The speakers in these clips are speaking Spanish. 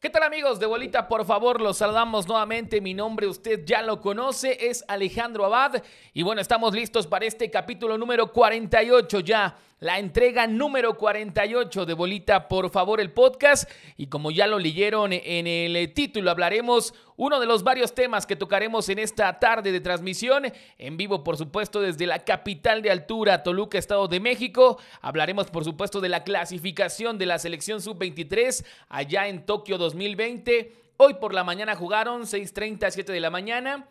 ¿Qué tal amigos de Bolita? Por favor, los saludamos nuevamente. Mi nombre usted ya lo conoce, es Alejandro Abad. Y bueno, estamos listos para este capítulo número 48 ya la entrega número 48 de Bolita, por favor, el podcast. Y como ya lo leyeron en el título, hablaremos uno de los varios temas que tocaremos en esta tarde de transmisión, en vivo, por supuesto, desde la capital de altura, Toluca, Estado de México. Hablaremos, por supuesto, de la clasificación de la selección sub-23 allá en Tokio 2020. Hoy por la mañana jugaron 6.30 7 de la mañana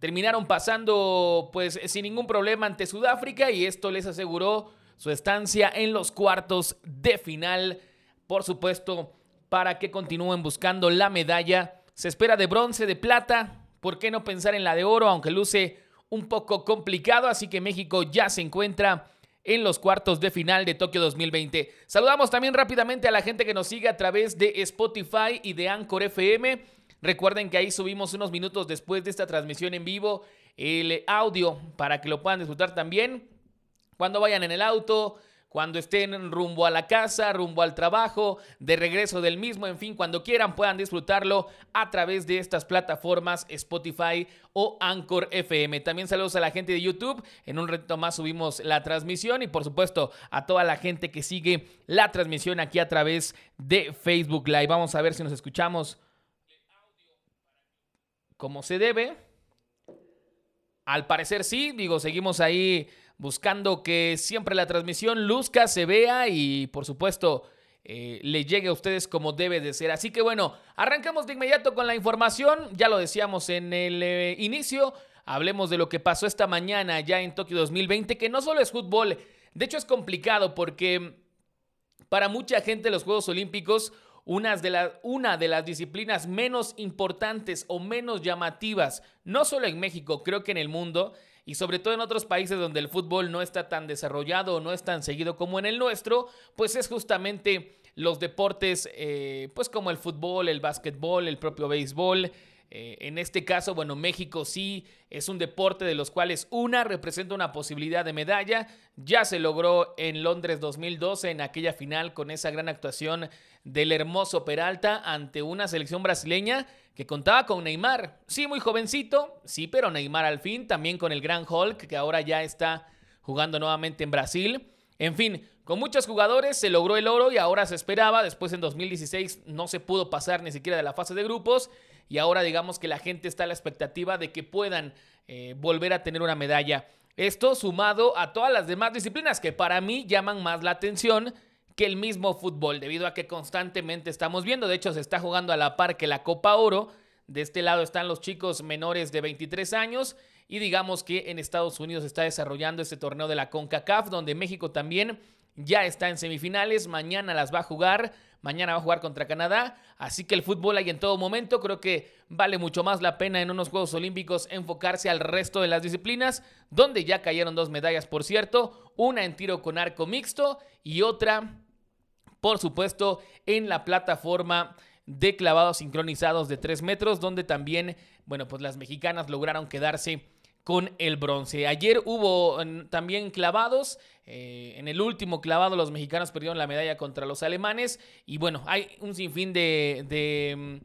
terminaron pasando pues sin ningún problema ante Sudáfrica y esto les aseguró su estancia en los cuartos de final. Por supuesto, para que continúen buscando la medalla. Se espera de bronce, de plata. ¿Por qué no pensar en la de oro? Aunque luce un poco complicado. Así que México ya se encuentra en los cuartos de final de Tokio 2020. Saludamos también rápidamente a la gente que nos sigue a través de Spotify y de Anchor FM. Recuerden que ahí subimos unos minutos después de esta transmisión en vivo el audio para que lo puedan disfrutar también cuando vayan en el auto, cuando estén rumbo a la casa, rumbo al trabajo, de regreso del mismo, en fin, cuando quieran puedan disfrutarlo a través de estas plataformas Spotify o Anchor FM. También saludos a la gente de YouTube. En un reto más subimos la transmisión y por supuesto a toda la gente que sigue la transmisión aquí a través de Facebook Live. Vamos a ver si nos escuchamos como se debe. Al parecer sí, digo, seguimos ahí buscando que siempre la transmisión luzca, se vea y por supuesto eh, le llegue a ustedes como debe de ser. Así que bueno, arrancamos de inmediato con la información, ya lo decíamos en el eh, inicio, hablemos de lo que pasó esta mañana ya en Tokio 2020, que no solo es fútbol, de hecho es complicado porque para mucha gente los Juegos Olímpicos una de, una de las disciplinas menos importantes o menos llamativas, no solo en México, creo que en el mundo, y sobre todo en otros países donde el fútbol no está tan desarrollado o no es tan seguido como en el nuestro, pues es justamente los deportes, eh, pues como el fútbol, el básquetbol, el propio béisbol. Eh, en este caso, bueno, México sí es un deporte de los cuales una representa una posibilidad de medalla. Ya se logró en Londres 2012 en aquella final con esa gran actuación del hermoso Peralta ante una selección brasileña que contaba con Neymar. Sí, muy jovencito, sí, pero Neymar al fin, también con el gran Hulk, que ahora ya está jugando nuevamente en Brasil. En fin, con muchos jugadores se logró el oro y ahora se esperaba. Después en 2016 no se pudo pasar ni siquiera de la fase de grupos. Y ahora digamos que la gente está a la expectativa de que puedan eh, volver a tener una medalla. Esto sumado a todas las demás disciplinas que para mí llaman más la atención que el mismo fútbol, debido a que constantemente estamos viendo, de hecho se está jugando a la par que la Copa Oro, de este lado están los chicos menores de 23 años y digamos que en Estados Unidos está desarrollando este torneo de la CONCACAF, donde México también ya está en semifinales, mañana las va a jugar, mañana va a jugar contra Canadá, así que el fútbol hay en todo momento, creo que vale mucho más la pena en unos Juegos Olímpicos enfocarse al resto de las disciplinas, donde ya cayeron dos medallas, por cierto, una en tiro con arco mixto y otra por supuesto, en la plataforma de clavados sincronizados de 3 metros, donde también, bueno, pues las mexicanas lograron quedarse con el bronce. Ayer hubo también clavados. Eh, en el último clavado los mexicanos perdieron la medalla contra los alemanes. Y bueno, hay un sinfín de, de, mm,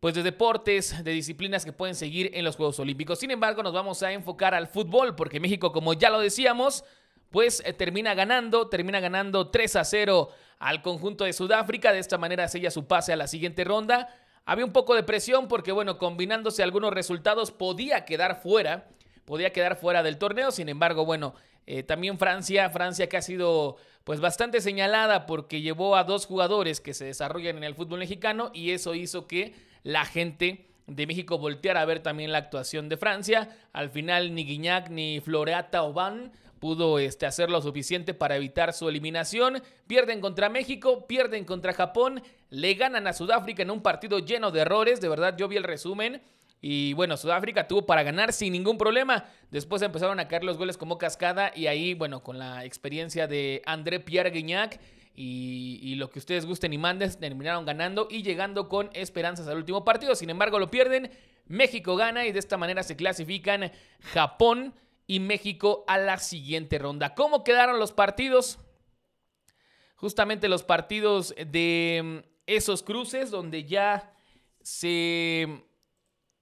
pues de deportes, de disciplinas que pueden seguir en los Juegos Olímpicos. Sin embargo, nos vamos a enfocar al fútbol porque México, como ya lo decíamos, pues eh, termina ganando, termina ganando 3 a 0 al conjunto de Sudáfrica. De esta manera sella su pase a la siguiente ronda. Había un poco de presión porque, bueno, combinándose algunos resultados, podía quedar fuera, podía quedar fuera del torneo. Sin embargo, bueno, eh, también Francia, Francia que ha sido pues bastante señalada porque llevó a dos jugadores que se desarrollan en el fútbol mexicano y eso hizo que la gente de México volteara a ver también la actuación de Francia. Al final ni Guignac ni Floreata Oban pudo este, hacer lo suficiente para evitar su eliminación. Pierden contra México, pierden contra Japón, le ganan a Sudáfrica en un partido lleno de errores. De verdad, yo vi el resumen. Y bueno, Sudáfrica tuvo para ganar sin ningún problema. Después empezaron a caer los goles como cascada. Y ahí, bueno, con la experiencia de André Pierre Guignac y, y, lo que ustedes gusten y manden, terminaron ganando y llegando con esperanzas al último partido. Sin embargo, lo pierden. México gana y de esta manera se clasifican Japón y México a la siguiente ronda. ¿Cómo quedaron los partidos? Justamente los partidos de esos cruces donde ya se,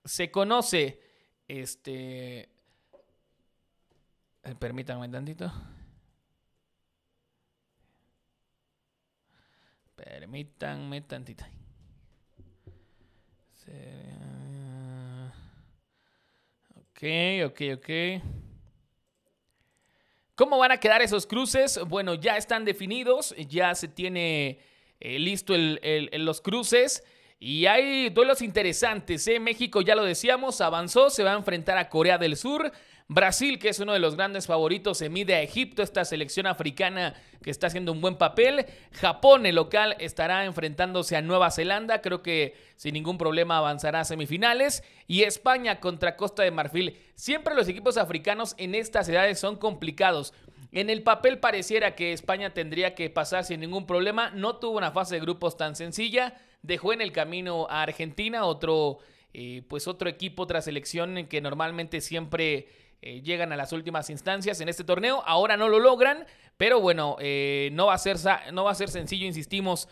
se conoce, este, eh, permítanme tantito. Permítanme tantito. Ok, ok, ok. ¿Cómo van a quedar esos cruces? Bueno, ya están definidos, ya se tiene eh, listo los cruces. Y hay duelos interesantes. ¿eh? México, ya lo decíamos, avanzó, se va a enfrentar a Corea del Sur. Brasil, que es uno de los grandes favoritos, se mide a Egipto, esta selección africana que está haciendo un buen papel. Japón, el local, estará enfrentándose a Nueva Zelanda, creo que sin ningún problema avanzará a semifinales. Y España contra Costa de Marfil. Siempre los equipos africanos en estas edades son complicados. En el papel pareciera que España tendría que pasar sin ningún problema. No tuvo una fase de grupos tan sencilla. Dejó en el camino a Argentina, otro, eh, pues otro equipo, otra selección que normalmente siempre eh, llegan a las últimas instancias en este torneo. Ahora no lo logran, pero bueno, eh, no, va a ser, no va a ser sencillo, insistimos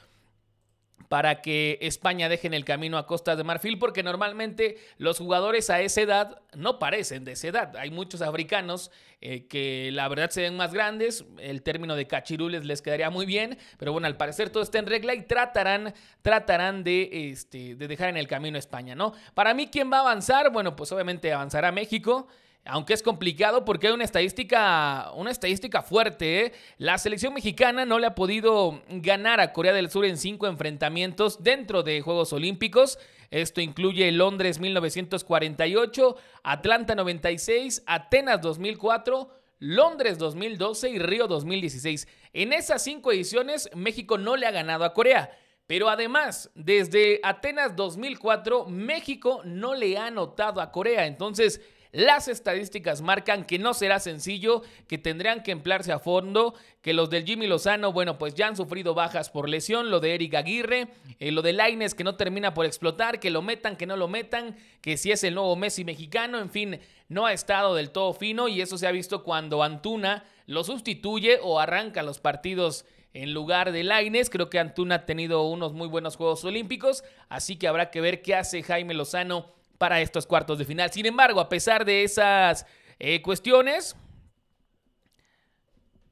para que España deje en el camino a Costa de Marfil, porque normalmente los jugadores a esa edad no parecen de esa edad. Hay muchos africanos eh, que la verdad se ven más grandes, el término de cachirules les quedaría muy bien, pero bueno, al parecer todo está en regla y tratarán, tratarán de, este, de dejar en el camino a España, ¿no? Para mí, ¿quién va a avanzar? Bueno, pues obviamente avanzará México aunque es complicado porque hay una estadística, una estadística fuerte. ¿eh? La selección mexicana no le ha podido ganar a Corea del Sur en cinco enfrentamientos dentro de Juegos Olímpicos. Esto incluye Londres 1948, Atlanta 96, Atenas 2004. Londres 2012 y Río 2016. En esas cinco ediciones, México no le ha ganado a Corea. Pero además, desde Atenas 2004, México no le ha anotado a Corea. Entonces, las estadísticas marcan que no será sencillo, que tendrán que emplearse a fondo, que los del Jimmy Lozano, bueno, pues ya han sufrido bajas por lesión, lo de Eric Aguirre, eh, lo de Laines que no termina por explotar, que lo metan, que no lo metan, que si es el nuevo Messi mexicano, en fin, no ha estado del todo fino y eso se ha visto cuando Antuna lo sustituye o arranca los partidos en lugar de Laines. Creo que Antuna ha tenido unos muy buenos Juegos Olímpicos, así que habrá que ver qué hace Jaime Lozano para estos cuartos de final. Sin embargo, a pesar de esas eh, cuestiones,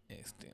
este,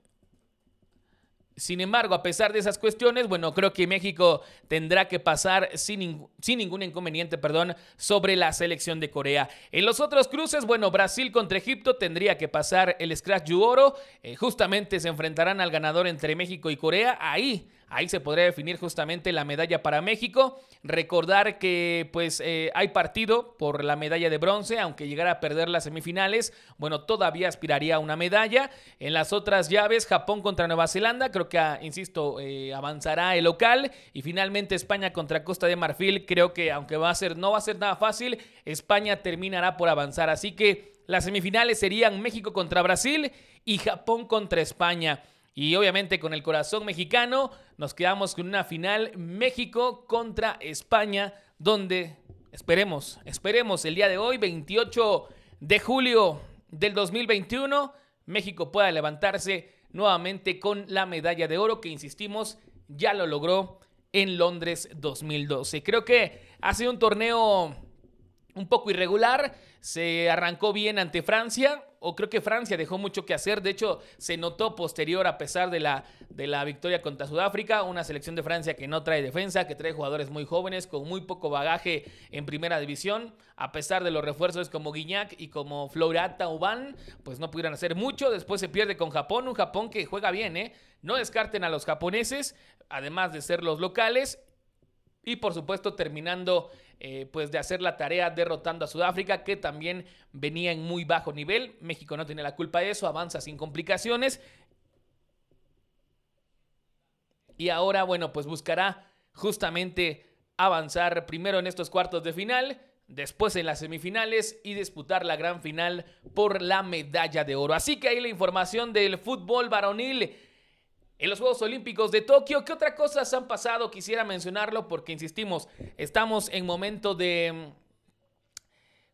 sin embargo, a pesar de esas cuestiones, bueno, creo que México tendrá que pasar sin, sin, ningún inconveniente, perdón, sobre la selección de Corea. En los otros cruces, bueno, Brasil contra Egipto tendría que pasar el Scratch Oro. Eh, justamente se enfrentarán al ganador entre México y Corea. Ahí Ahí se podría definir justamente la medalla para México. Recordar que pues eh, hay partido por la medalla de bronce, aunque llegara a perder las semifinales, bueno, todavía aspiraría a una medalla. En las otras llaves, Japón contra Nueva Zelanda, creo que, ah, insisto, eh, avanzará el local. Y finalmente España contra Costa de Marfil, creo que aunque va a ser, no va a ser nada fácil, España terminará por avanzar. Así que las semifinales serían México contra Brasil y Japón contra España. Y obviamente con el corazón mexicano nos quedamos con una final México contra España, donde esperemos, esperemos el día de hoy, 28 de julio del 2021, México pueda levantarse nuevamente con la medalla de oro que, insistimos, ya lo logró en Londres 2012. Creo que ha sido un torneo un poco irregular, se arrancó bien ante Francia, o creo que Francia dejó mucho que hacer. De hecho, se notó posterior, a pesar de la, de la victoria contra Sudáfrica, una selección de Francia que no trae defensa, que trae jugadores muy jóvenes, con muy poco bagaje en primera división. A pesar de los refuerzos como Guignac y como Florata Uban, pues no pudieron hacer mucho. Después se pierde con Japón, un Japón que juega bien, ¿eh? No descarten a los japoneses, además de ser los locales. Y por supuesto, terminando eh, pues de hacer la tarea derrotando a Sudáfrica, que también venía en muy bajo nivel. México no tiene la culpa de eso, avanza sin complicaciones. Y ahora, bueno, pues buscará justamente avanzar primero en estos cuartos de final, después en las semifinales y disputar la gran final por la medalla de oro. Así que ahí la información del fútbol varonil en los Juegos Olímpicos de Tokio. ¿Qué otras cosas han pasado? Quisiera mencionarlo porque, insistimos, estamos en momento de...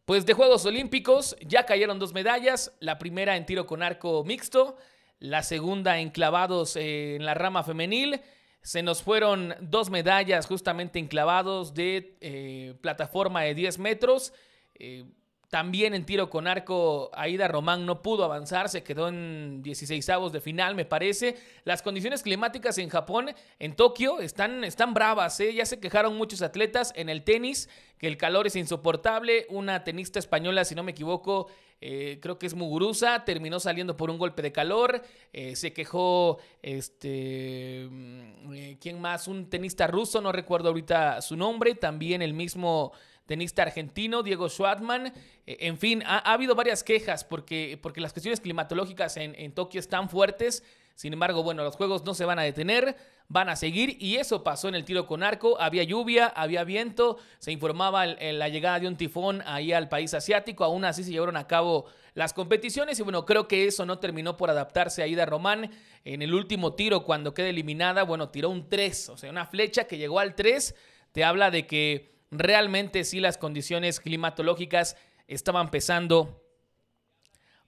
Pues de Juegos Olímpicos, ya cayeron dos medallas, la primera en tiro con arco mixto, la segunda en clavados eh, en la rama femenil. Se nos fueron dos medallas justamente enclavados de eh, plataforma de 10 metros. Eh, también en tiro con arco, Aida Román no pudo avanzar, se quedó en 16 avos de final, me parece. Las condiciones climáticas en Japón, en Tokio, están, están bravas. ¿eh? Ya se quejaron muchos atletas en el tenis, que el calor es insoportable. Una tenista española, si no me equivoco, eh, creo que es Muguruza, terminó saliendo por un golpe de calor. Eh, se quejó, este, mm, ¿quién más? Un tenista ruso, no recuerdo ahorita su nombre. También el mismo tenista argentino, Diego Schwartzman. Eh, en fin, ha, habido varias quejas porque, porque las cuestiones climatológicas en, en Tokio están fuertes. Sin embargo, bueno, los juegos no se van a detener, van a seguir y eso pasó en el tiro con arco. Había lluvia, había viento, se informaba la llegada de un tifón ahí al país asiático. Aún así se llevaron a cabo las competiciones y bueno, creo que eso no terminó por adaptarse a Ida Román. En el último tiro, cuando queda eliminada, bueno, tiró un 3, o sea, una flecha que llegó al 3. Te habla de que realmente sí las condiciones climatológicas estaban pesando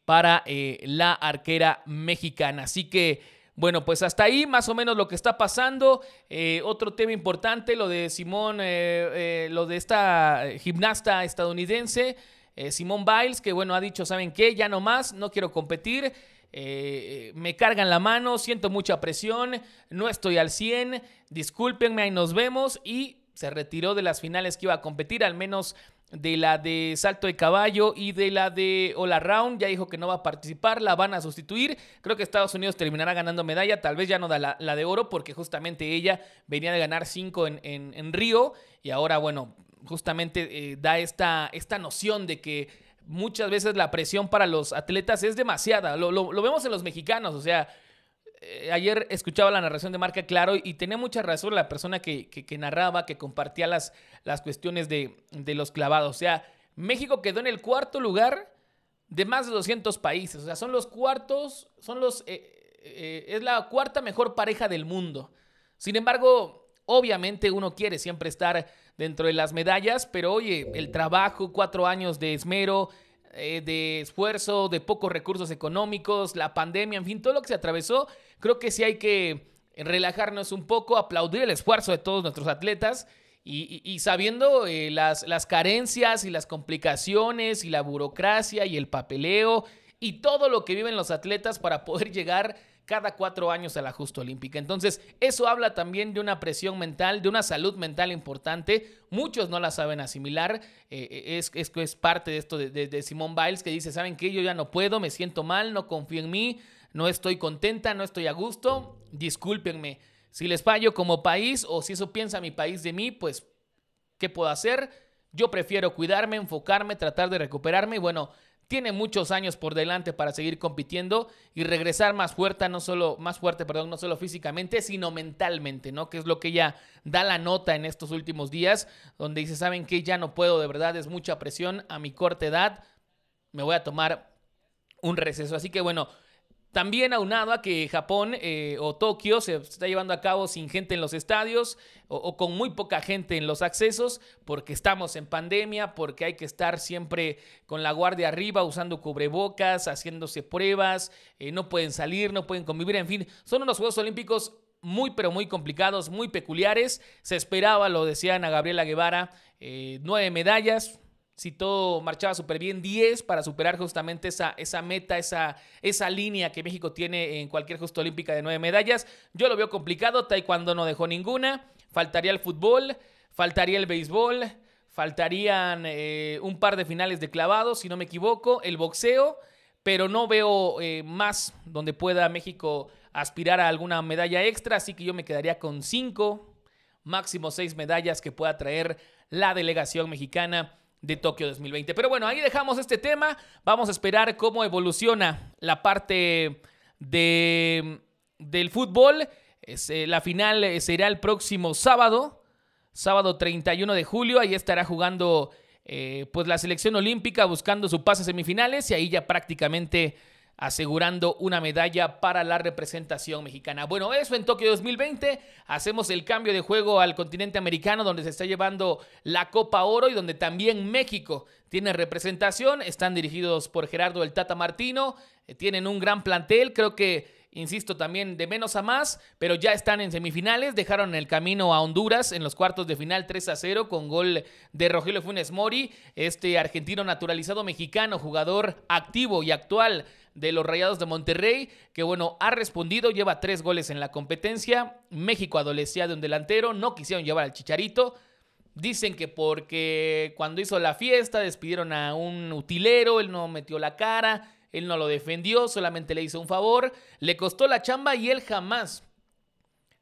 para eh, la arquera mexicana. Así que, bueno, pues hasta ahí más o menos lo que está pasando. Eh, otro tema importante, lo de Simón, eh, lo de esta gimnasta estadounidense, Simón Biles, que bueno, ha dicho, ¿saben qué? Ya no más, no quiero competir. me cargan la mano, siento mucha presión, no estoy al 100, discúlpenme, ahí nos vemos y se retiró de las finales que iba a competir, al menos de la de salto de caballo y de la de All Around. Ya dijo que no va a participar, la van a sustituir. Creo que Estados Unidos terminará ganando medalla, tal vez ya no da la, de oro, porque justamente ella venía de ganar cinco en, en, Río y ahora, bueno, justamente eh, da esta, esta noción de que muchas veces la presión para los atletas es demasiada. Lo, lo vemos en los mexicanos, o sea, eh, ayer escuchaba la narración de Marca Claro y tenía mucha razón la persona que, narraba, que compartía las, las cuestiones de, los clavados. O sea, México quedó en el cuarto lugar de más de 200 países. O sea, son los cuartos, son los, eh, eh, es la cuarta mejor pareja del mundo. Sin embargo, obviamente uno quiere siempre estar dentro de las medallas, pero oye, el trabajo, cuatro años de esmero, eh, de esfuerzo, de pocos recursos económicos, la pandemia, en fin, todo lo que se atravesó, creo que sí hay que relajarnos un poco, aplaudir el esfuerzo de todos nuestros atletas y, sabiendo eh, las, las carencias y las complicaciones y la burocracia y el papeleo y todo lo que viven los atletas para poder llegar cada cuatro años a la justa olímpica. Entonces, eso habla también de una presión mental, de una salud mental importante. Muchos no la saben asimilar. Eh, eh, es, es, es, parte de esto de, de, Simón Biles que dice, ¿saben qué? Yo ya no puedo, me siento mal, no confío en mí, no estoy contenta, no estoy a gusto. Discúlpenme. Si les fallo como país o si eso piensa mi país de mí, pues, ¿qué puedo hacer? Yo prefiero cuidarme, enfocarme, tratar de recuperarme bueno, tiene muchos años por delante para seguir compitiendo y regresar más fuerte, no solo, más fuerte, perdón, no solo físicamente, sino mentalmente, ¿no? Que es lo que ella da la nota en estos últimos días, donde dice, ¿saben qué? Ya no puedo, de verdad, es mucha presión a mi corta edad, me voy a tomar un receso. Así que bueno, también aunado a que Japón eh, o Tokio se está llevando a cabo sin gente en los estadios o, con muy poca gente en los accesos, porque estamos en pandemia, porque hay que estar siempre con la guardia arriba, usando cubrebocas, haciéndose pruebas, eh, no pueden salir, no pueden convivir, en fin, son unos Juegos Olímpicos muy pero muy complicados, muy peculiares. Se esperaba, lo decía Ana Gabriela Guevara, eh, nueve medallas, si todo marchaba súper bien, 10 para superar justamente esa, esa meta, esa, esa línea que México tiene en cualquier justo olímpica de 9 medallas. Yo lo veo complicado, Taekwondo no dejó ninguna, faltaría el fútbol, faltaría el béisbol, faltarían eh, un par de finales de clavados, si no me equivoco, el boxeo, pero no veo eh, más donde pueda México aspirar a alguna medalla extra, así que yo me quedaría con 5, máximo 6 medallas que pueda traer la delegación mexicana de Tokio 2020. Pero bueno, ahí dejamos este tema. Vamos a esperar cómo evoluciona la parte de, del fútbol. Eh, la final eh, será el próximo sábado, sábado 31 de julio. Ahí estará jugando eh, pues la selección olímpica buscando su pase a semifinales y ahí ya prácticamente asegurando una medalla para la representación mexicana. Bueno, eso en Tokio 2020. Hacemos el cambio de juego al continente americano donde se está llevando la Copa Oro y donde también México tiene representación. Están dirigidos por Gerardo el Tata Martino. Eh, tienen un gran plantel. Creo que insisto, también de menos a más, pero ya están en semifinales, dejaron el camino a Honduras en los cuartos de final 3 a 0 con gol de Rogelio Funes Mori, este argentino naturalizado mexicano, jugador activo y actual de los Rayados de Monterrey, que bueno, ha respondido, lleva tres goles en la competencia, México adolecía de un delantero, no quisieron llevar al Chicharito, Dicen que porque cuando hizo la fiesta despidieron a un utilero, él no metió la cara, él no lo defendió, solamente le hizo un favor, le costó la chamba y él jamás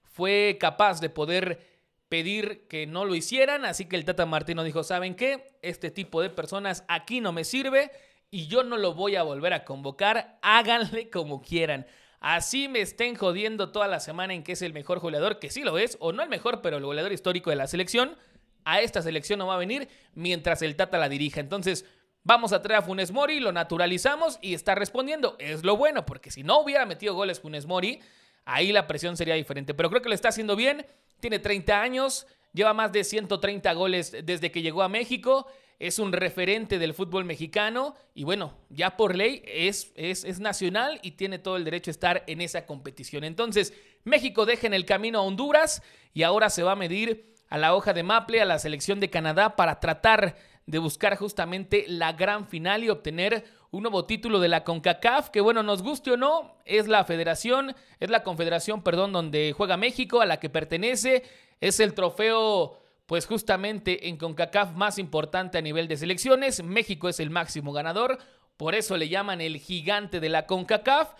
fue capaz de poder pedir que no lo hicieran, así que el Tata Martino dijo, ¿saben qué? Este tipo de personas aquí no me sirve y yo no lo voy a volver a convocar, háganle como quieran. Así me estén jodiendo toda la semana en que es el mejor goleador, que sí lo es, o no el mejor, pero el goleador histórico de la selección a esta selección no va a venir mientras el Tata la dirija. Entonces, vamos a traer a Funes Mori, lo naturalizamos y está respondiendo. Es lo bueno, porque si no hubiera metido goles Funes Mori, ahí la presión sería diferente. Pero creo que lo está haciendo bien. Tiene 30 años, lleva más de 130 goles desde que llegó a México. Es un referente del fútbol mexicano y bueno, ya por ley es, es, es nacional y tiene todo el derecho a estar en esa competición. Entonces, México deja en el camino a Honduras y ahora se va a medir a la hoja de Maple, a la selección de Canadá para tratar de buscar justamente la gran final y obtener un nuevo título de la CONCACAF, que bueno, nos guste o no, es la federación, es la confederación, perdón, donde juega México, a la que pertenece, es el trofeo, pues justamente en CONCACAF más importante a nivel de selecciones, México es el máximo ganador, por eso le llaman el gigante de la CONCACAF.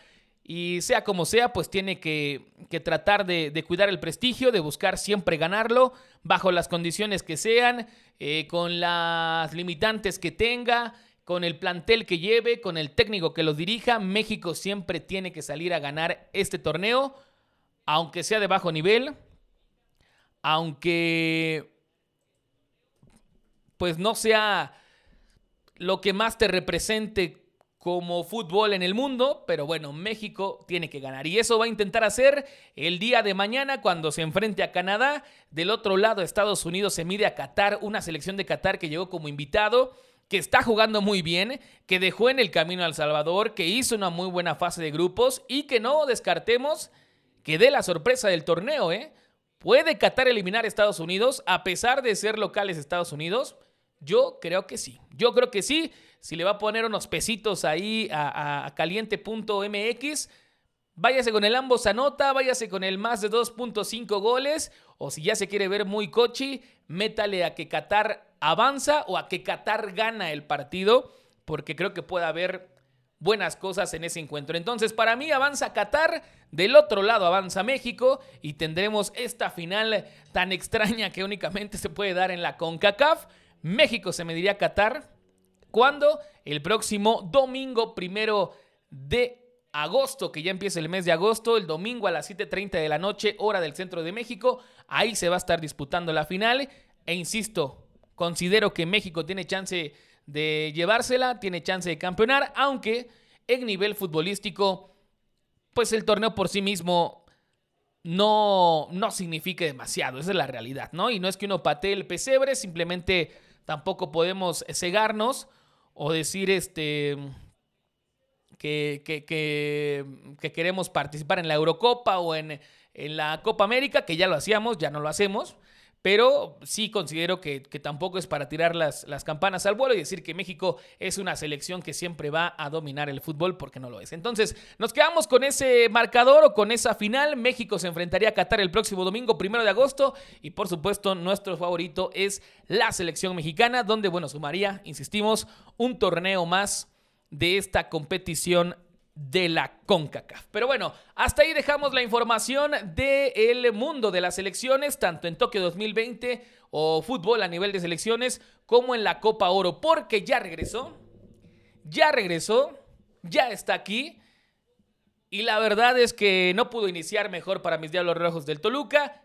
Y sea como sea, pues tiene que, tratar de, cuidar el prestigio, de buscar siempre ganarlo, bajo las condiciones que sean, eh, con las limitantes que tenga, con el plantel que lleve, con el técnico que los dirija. México siempre tiene que salir a ganar este torneo, aunque sea de bajo nivel, aunque pues no sea lo que más te represente como fútbol en el mundo, pero bueno, México tiene que ganar. Y eso va a intentar hacer el día de mañana cuando se enfrente a Canadá. Del otro lado, Estados Unidos se mide a Qatar, una selección de Qatar que llegó como invitado, que está jugando muy bien, que dejó en el camino al Salvador, que hizo una muy buena fase de grupos y que no descartemos que dé la sorpresa del torneo, ¿eh? ¿Puede Qatar eliminar a Estados Unidos a pesar de ser locales Estados Unidos? Yo creo que sí. Yo creo que sí si le va a poner unos pesitos ahí a, caliente.mx, váyase con el ambos anota, váyase con el más de 2.5 goles, o si ya se quiere ver muy cochi, métale a que Qatar avanza o a que Qatar gana el partido, porque creo que puede haber buenas cosas en ese encuentro. Entonces, para mí avanza Qatar, del otro lado avanza México y tendremos esta final tan extraña que únicamente se puede dar en la CONCACAF. México se mediría Qatar, ¿Cuándo? El próximo domingo primero de agosto, que ya empieza el mes de agosto, el domingo a las 7.30 de la noche, hora del centro de México. Ahí se va a estar disputando la final. E insisto, considero que México tiene chance de llevársela, tiene chance de campeonar, aunque en nivel futbolístico, pues el torneo por sí mismo no, no significa demasiado, esa es la realidad, ¿no? Y no es que uno patee el pesebre, simplemente tampoco podemos cegarnos o decir este que, que, queremos participar en la Eurocopa o en, en, la Copa América, que ya lo hacíamos, ya no lo hacemos. Pero sí considero que, tampoco es para tirar las, las, campanas al vuelo y decir que México es una selección que siempre va a dominar el fútbol porque no lo es. Entonces, nos quedamos con ese marcador o con esa final. México se enfrentaría a Qatar el próximo domingo, primero de agosto. Y por supuesto, nuestro favorito es la selección mexicana, donde, bueno, sumaría, insistimos, un torneo más de esta competición de la CONCACAF. Pero bueno, hasta ahí dejamos la información del mundo de las selecciones, tanto en Tokio 2020 o fútbol a nivel de selecciones, como en la Copa Oro, porque ya regresó, ya regresó, ya está aquí. Y la verdad es que no pudo iniciar mejor para mis Diablos Rojos del Toluca.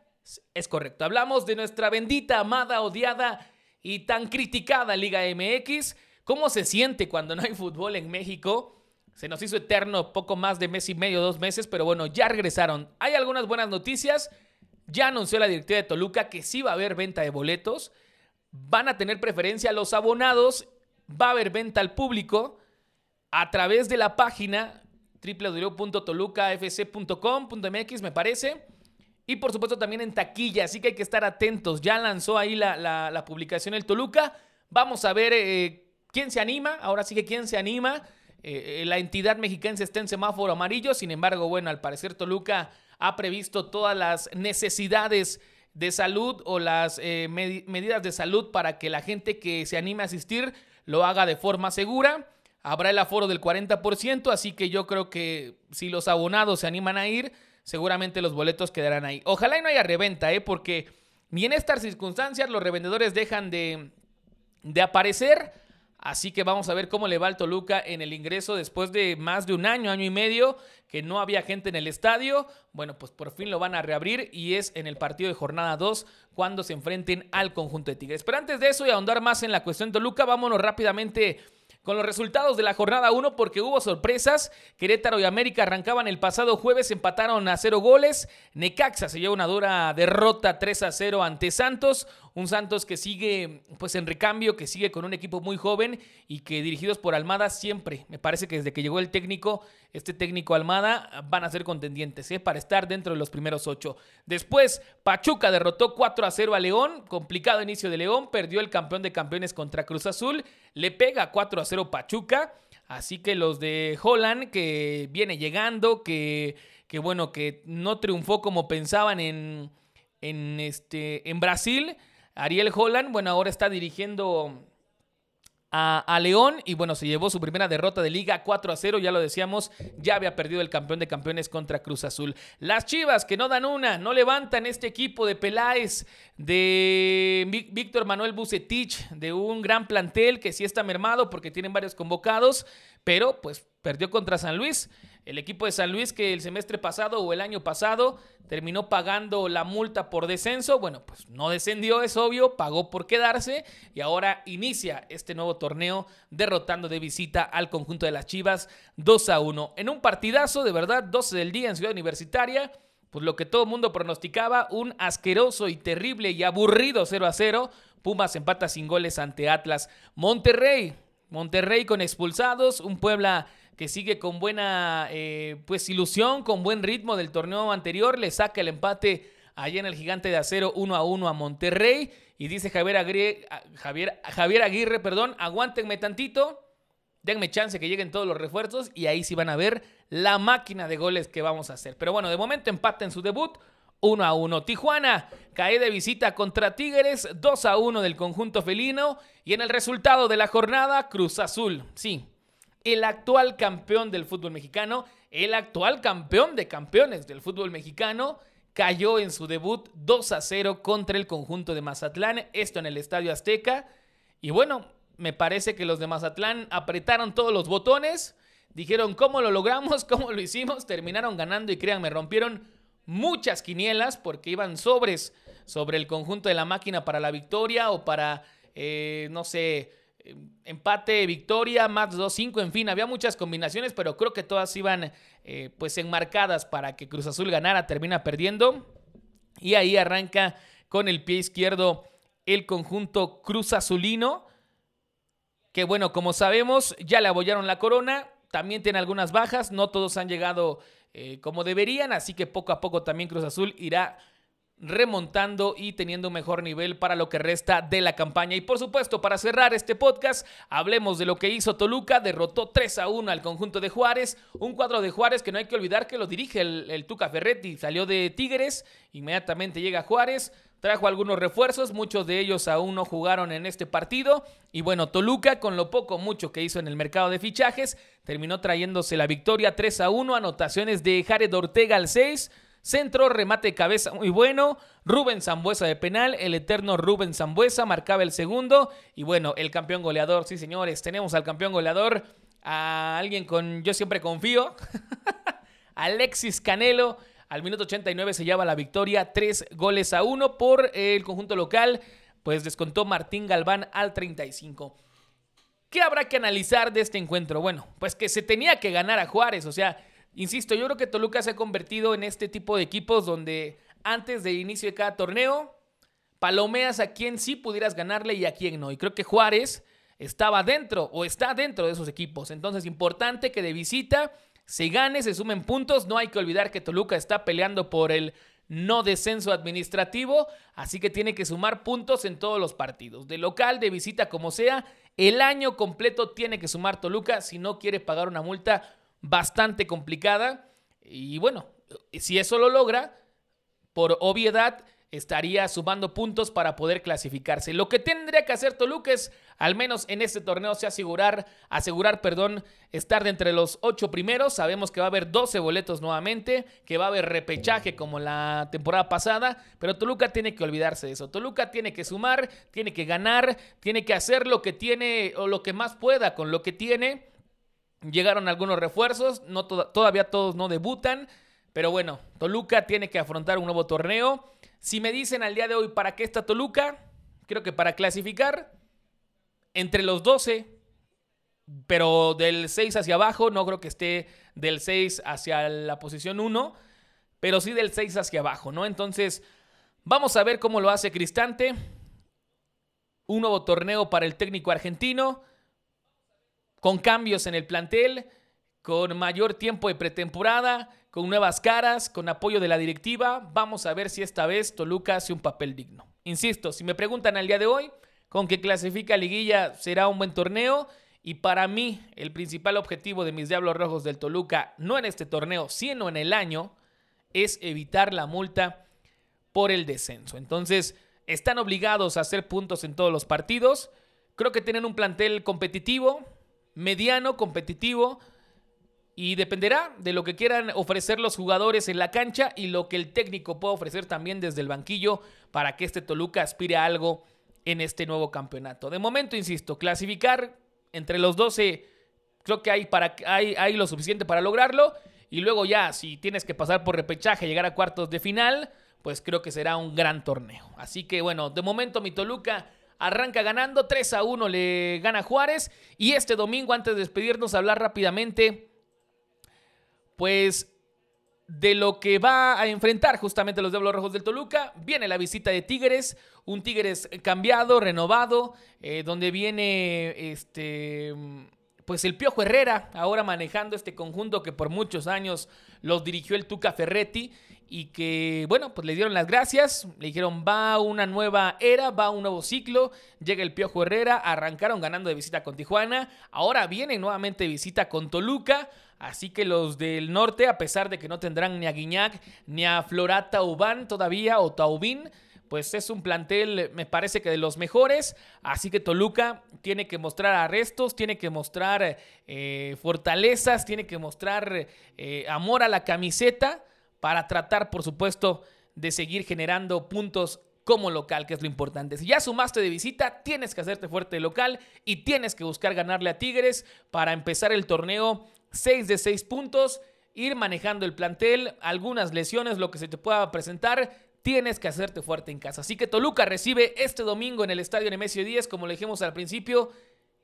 Es correcto, hablamos de nuestra bendita, amada, odiada y tan criticada Liga MX. ¿Cómo se siente cuando no hay fútbol en México? Se nos hizo eterno poco más de mes y medio, dos meses, pero bueno, ya regresaron. Hay algunas buenas noticias. Ya anunció la directiva de Toluca que sí va a haber venta de boletos. Van a tener preferencia los abonados. Va a haber venta al público a través de la página www.tolucafc.com.mx, me parece. Y por supuesto también en taquilla, así que hay que estar atentos. Ya lanzó ahí la, publicación el Toluca. Vamos a ver eh, quién se anima. Ahora sí que quién se anima. Eh, la entidad mexicana está en semáforo amarillo. Sin embargo, bueno, al parecer Toluca ha previsto todas las necesidades de salud o las eh, medidas de salud para que la gente que se anime a asistir lo haga de forma segura. Habrá el aforo del 40%, así que yo creo que si los abonados se animan a ir, seguramente los boletos quedarán ahí. Ojalá y no haya reventa, ¿eh? porque ni en estas circunstancias los revendedores dejan de, de aparecer. Así que vamos a ver cómo le va al Toluca en el ingreso después de más de un año, año y medio, que no había gente en el estadio. Bueno, pues por fin lo van a reabrir y es en el partido de jornada 2 cuando se enfrenten al conjunto de Tigres. Pero antes de eso y ahondar más en la cuestión de Toluca, vámonos rápidamente con los resultados de la jornada 1 porque hubo sorpresas. Querétaro y América arrancaban el pasado jueves, empataron a cero goles. Necaxa se lleva una dura derrota 3 a 0 ante Santos. Un Santos que sigue pues en recambio, que sigue con un equipo muy joven y que dirigidos por Almada siempre, me parece que desde que llegó el técnico, este técnico Almada, van a ser contendientes ¿eh? para estar dentro de los primeros ocho. Después, Pachuca derrotó 4 a 0 a León, complicado inicio de León, perdió el campeón de campeones contra Cruz Azul, le pega 4 a 0 Pachuca. Así que los de Holland, que viene llegando, que, que bueno, que no triunfó como pensaban en, en, este, en Brasil, Ariel Holland, bueno, ahora está dirigiendo a, León y bueno, se llevó su primera derrota de liga 4 a 0, ya lo decíamos, ya había perdido el campeón de campeones contra Cruz Azul. Las Chivas que no dan una, no levantan este equipo de Peláez, de Víctor Manuel Bucetich, de un gran plantel que sí está mermado porque tienen varios convocados, pero pues perdió contra San Luis. El equipo de San Luis que el semestre pasado o el año pasado terminó pagando la multa por descenso. Bueno, pues no descendió, es obvio, pagó por quedarse y ahora inicia este nuevo torneo derrotando de visita al conjunto de las Chivas 2 a 1. En un partidazo, de verdad, 12 del día en Ciudad Universitaria. Pues lo que todo el mundo pronosticaba, un asqueroso y terrible y aburrido 0 a 0. Pumas empata sin goles ante Atlas. Monterrey, Monterrey con expulsados, un Puebla que sigue con buena eh, pues ilusión, con buen ritmo del torneo anterior, le saca el empate allá en el gigante de acero 1 a 1 a Monterrey y dice Javier Aguirre, Javier, Javier Aguirre, perdón, aguántenme tantito, denme chance que lleguen todos los refuerzos y ahí sí van a ver la máquina de goles que vamos a hacer. Pero bueno, de momento empate en su debut. 1 a 1. Tijuana cae de visita contra Tigres, 2 a 1 del conjunto felino. Y en el resultado de la jornada, Cruz Azul. Sí, el actual campeón del fútbol mexicano, el actual campeón de campeones del fútbol mexicano, cayó en su debut 2 a 0 contra el conjunto de Mazatlán, esto en el Estadio Azteca. Y bueno, me parece que los de Mazatlán apretaron todos los botones, dijeron cómo lo logramos, cómo lo hicimos, terminaron ganando y créanme, rompieron muchas quinielas porque iban sobres sobre el conjunto de la máquina para la victoria o para, eh, no sé, empate, victoria, más 2-5, en fin, había muchas combinaciones, pero creo que todas iban eh, pues enmarcadas para que Cruz Azul ganara, termina perdiendo. Y ahí arranca con el pie izquierdo el conjunto Cruz Azulino, que bueno, como sabemos, ya le abollaron la corona, también tiene algunas bajas, no todos han llegado eh, como deberían, así que poco a poco también Cruz Azul irá remontando y teniendo un mejor nivel para lo que resta de la campaña. Y por supuesto, para cerrar este podcast, hablemos de lo que hizo Toluca. Derrotó 3 a 1 al conjunto de Juárez. Un cuadro de Juárez que no hay que olvidar que lo dirige el, Tuca Ferretti. Salió de Tigres, inmediatamente llega Juárez. Trajo algunos refuerzos, muchos de ellos aún no jugaron en este partido. Y bueno, Toluca, con lo poco mucho que hizo en el mercado de fichajes, terminó trayéndose la victoria 3 a 1. Anotaciones de Jared Ortega al 6. Centro, remate cabeza muy bueno. Rubén Zambuesa de penal. El eterno Rubén Zambuesa marcaba el segundo. Y bueno, el campeón goleador. Sí, señores, tenemos al campeón goleador. A alguien con. Yo siempre confío. Alexis Canelo. Al minuto 89 se lleva la victoria. Tres goles a uno por el conjunto local. Pues descontó Martín Galván al 35. ¿Qué habrá que analizar de este encuentro? Bueno, pues que se tenía que ganar a Juárez. O sea, Insisto, yo creo que Toluca se ha convertido en este tipo de equipos donde antes de inicio de cada torneo, palomeas a quien sí pudieras ganarle y a quien no. Y creo que Juárez estaba dentro o está dentro de esos equipos. Entonces, importante que de visita se gane, se sumen puntos. No hay que olvidar que Toluca está peleando por el no descenso administrativo, así que tiene que sumar puntos en todos los partidos, de local, de visita, como sea. El año completo tiene que sumar Toluca si no quiere pagar una multa bastante complicada. Y bueno, si eso lo logra, por obviedad, estaría sumando puntos para poder clasificarse. Lo que tendría que hacer Toluca es, al menos en este torneo, se asegurar, asegurar, perdón, estar de entre los ocho primeros. Sabemos que va a haber 12 boletos nuevamente, que va a haber repechaje como la temporada pasada, pero Toluca tiene que olvidarse de eso. Toluca tiene que sumar, tiene que ganar, tiene que hacer lo que tiene o lo que más pueda con lo que tiene. Llegaron algunos refuerzos, todavía todos no debutan, pero bueno, Toluca tiene que afrontar un nuevo torneo si me dicen al día de hoy para qué está Toluca, creo que para clasificar entre los 12, pero del 6 hacia abajo, no creo que esté del 6 hacia la posición 1, pero sí del 6 hacia abajo, ¿no? Entonces, vamos a ver cómo lo hace Cristante. Un nuevo torneo para el técnico argentino, con cambios en el plantel, con mayor tiempo de pretemporada con nuevas caras, con apoyo de la directiva. Vamos a ver si esta vez Toluca hace un papel digno. Insisto, si me preguntan al día de hoy, con que clasifica liguilla será un buen torneo. Y para mí, el principal objetivo de mis Diablos Rojos del Toluca, no en este torneo, sino en el año, es evitar la multa por el descenso. Entonces, están obligados a hacer puntos en todos los partidos. Creo que tienen un plantel competitivo, mediano, competitivo y dependerá de lo que quieran ofrecer los jugadores en la cancha y lo que el técnico pueda ofrecer también desde el banquillo para que este Toluca aspire a algo en este nuevo campeonato. De momento, insisto, clasificar entre los 12, creo que hay, para, hay, hay lo suficiente para lograrlo. Y luego ya, si tienes que pasar por repechaje, llegar a cuartos de final, pues creo que será un gran torneo. Así que bueno, de momento mi Toluca arranca ganando, 3 a 1 le gana Juárez. Y este domingo, antes de despedirnos, hablar rápidamente pues de lo que va a enfrentar justamente los Diablos Rojos del Toluca. Viene la visita de Tigres, un Tigres cambiado, renovado, eh, donde viene este, pues el Piojo Herrera, ahora manejando este conjunto que por muchos años los dirigió el Tuca Ferretti y que, bueno, pues le dieron las gracias, le dijeron va una nueva era, va un nuevo ciclo, llega el Piojo Herrera, arrancaron ganando de visita con Tijuana, ahora vienen nuevamente visita con Toluca, Así que los del norte, a pesar de que no tendrán ni a Guiñac ni a Florata Ubán todavía o Taubín, pues es un plantel, me parece que de los mejores. Así que Toluca tiene que mostrar arrestos, tiene que mostrar eh, fortalezas, tiene que mostrar eh, amor a la camiseta para tratar, por supuesto, de seguir generando puntos como local, que es lo importante. Si ya sumaste de visita, tienes que hacerte fuerte de local y tienes que buscar ganarle a Tigres para empezar el torneo 6 de 6 puntos, ir manejando el plantel, algunas lesiones, lo que se te pueda presentar, tienes que hacerte fuerte en casa. Así que Toluca recibe este domingo en el estadio Nemesio 10, como le dijimos al principio,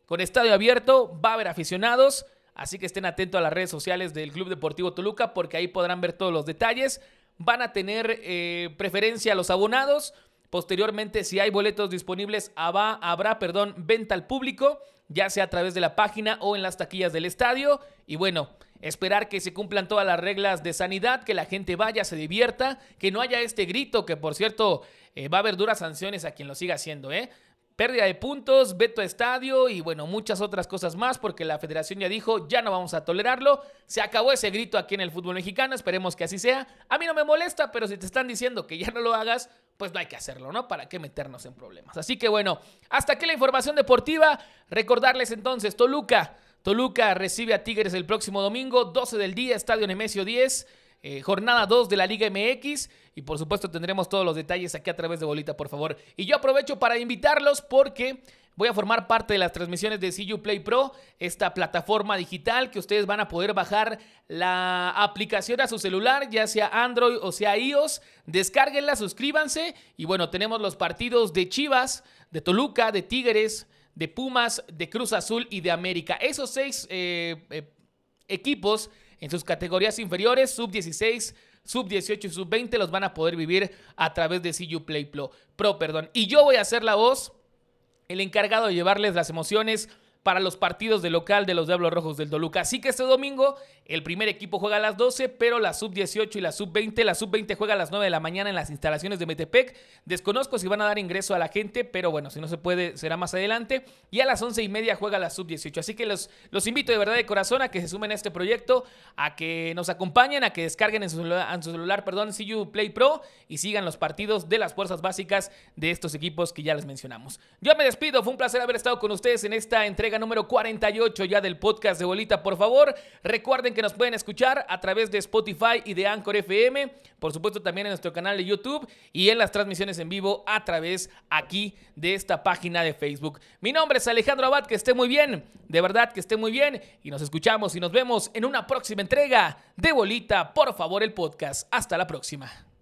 con estadio abierto, va a haber aficionados, así que estén atentos a las redes sociales del Club Deportivo Toluca porque ahí podrán ver todos los detalles. Van a tener eh, preferencia a los abonados. Posteriormente, si hay boletos disponibles, habrá, perdón, venta al público ya sea a través de la página o en las taquillas del estadio. Y bueno, esperar que se cumplan todas las reglas de sanidad, que la gente vaya, se divierta, que no haya este grito, que por cierto eh, va a haber duras sanciones a quien lo siga haciendo, ¿eh? Pérdida de puntos, veto a estadio y bueno, muchas otras cosas más porque la federación ya dijo, ya no vamos a tolerarlo. Se acabó ese grito aquí en el fútbol mexicano, esperemos que así sea. A mí no me molesta, pero si te están diciendo que ya no lo hagas, pues no hay que hacerlo, ¿no? ¿Para qué meternos en problemas? Así que bueno, hasta aquí la información deportiva. Recordarles entonces, Toluca. Toluca recibe a Tigres el próximo domingo, 12 del día, Estadio Nemesio 10, eh, jornada 2 de la Liga MX. Y por supuesto tendremos todos los detalles aquí a través de Bolita, por favor. Y yo aprovecho para invitarlos porque voy a formar parte de las transmisiones de CU Play Pro, esta plataforma digital que ustedes van a poder bajar la aplicación a su celular, ya sea Android o sea iOS. Descárguenla, suscríbanse. Y bueno, tenemos los partidos de Chivas, de Toluca, de Tigres, de Pumas, de Cruz Azul y de América. Esos seis eh, eh, equipos en sus categorías inferiores, sub 16 sub 18 y sub 20 los van a poder vivir a través de CU Play Pro, perdón. Y yo voy a ser la voz, el encargado de llevarles las emociones para los partidos de local de los Diablos Rojos del Toluca. Así que este domingo el primer equipo juega a las 12, pero la sub-18 y la sub-20, la sub-20 juega a las 9 de la mañana en las instalaciones de Metepec. Desconozco si van a dar ingreso a la gente, pero bueno, si no se puede, será más adelante. Y a las 11 y media juega la sub-18. Así que los, los invito de verdad de corazón a que se sumen a este proyecto, a que nos acompañen, a que descarguen en su celular, en su celular perdón, CU Play Pro y sigan los partidos de las fuerzas básicas de estos equipos que ya les mencionamos. Yo me despido, fue un placer haber estado con ustedes en esta número 48 ya del podcast de Bolita. Por favor, recuerden que nos pueden escuchar a través de Spotify y de Anchor FM, por supuesto también en nuestro canal de YouTube y en las transmisiones en vivo a través aquí de esta página de Facebook. Mi nombre es Alejandro Abad, que esté muy bien, de verdad que esté muy bien y nos escuchamos y nos vemos en una próxima entrega de Bolita, por favor el podcast. Hasta la próxima.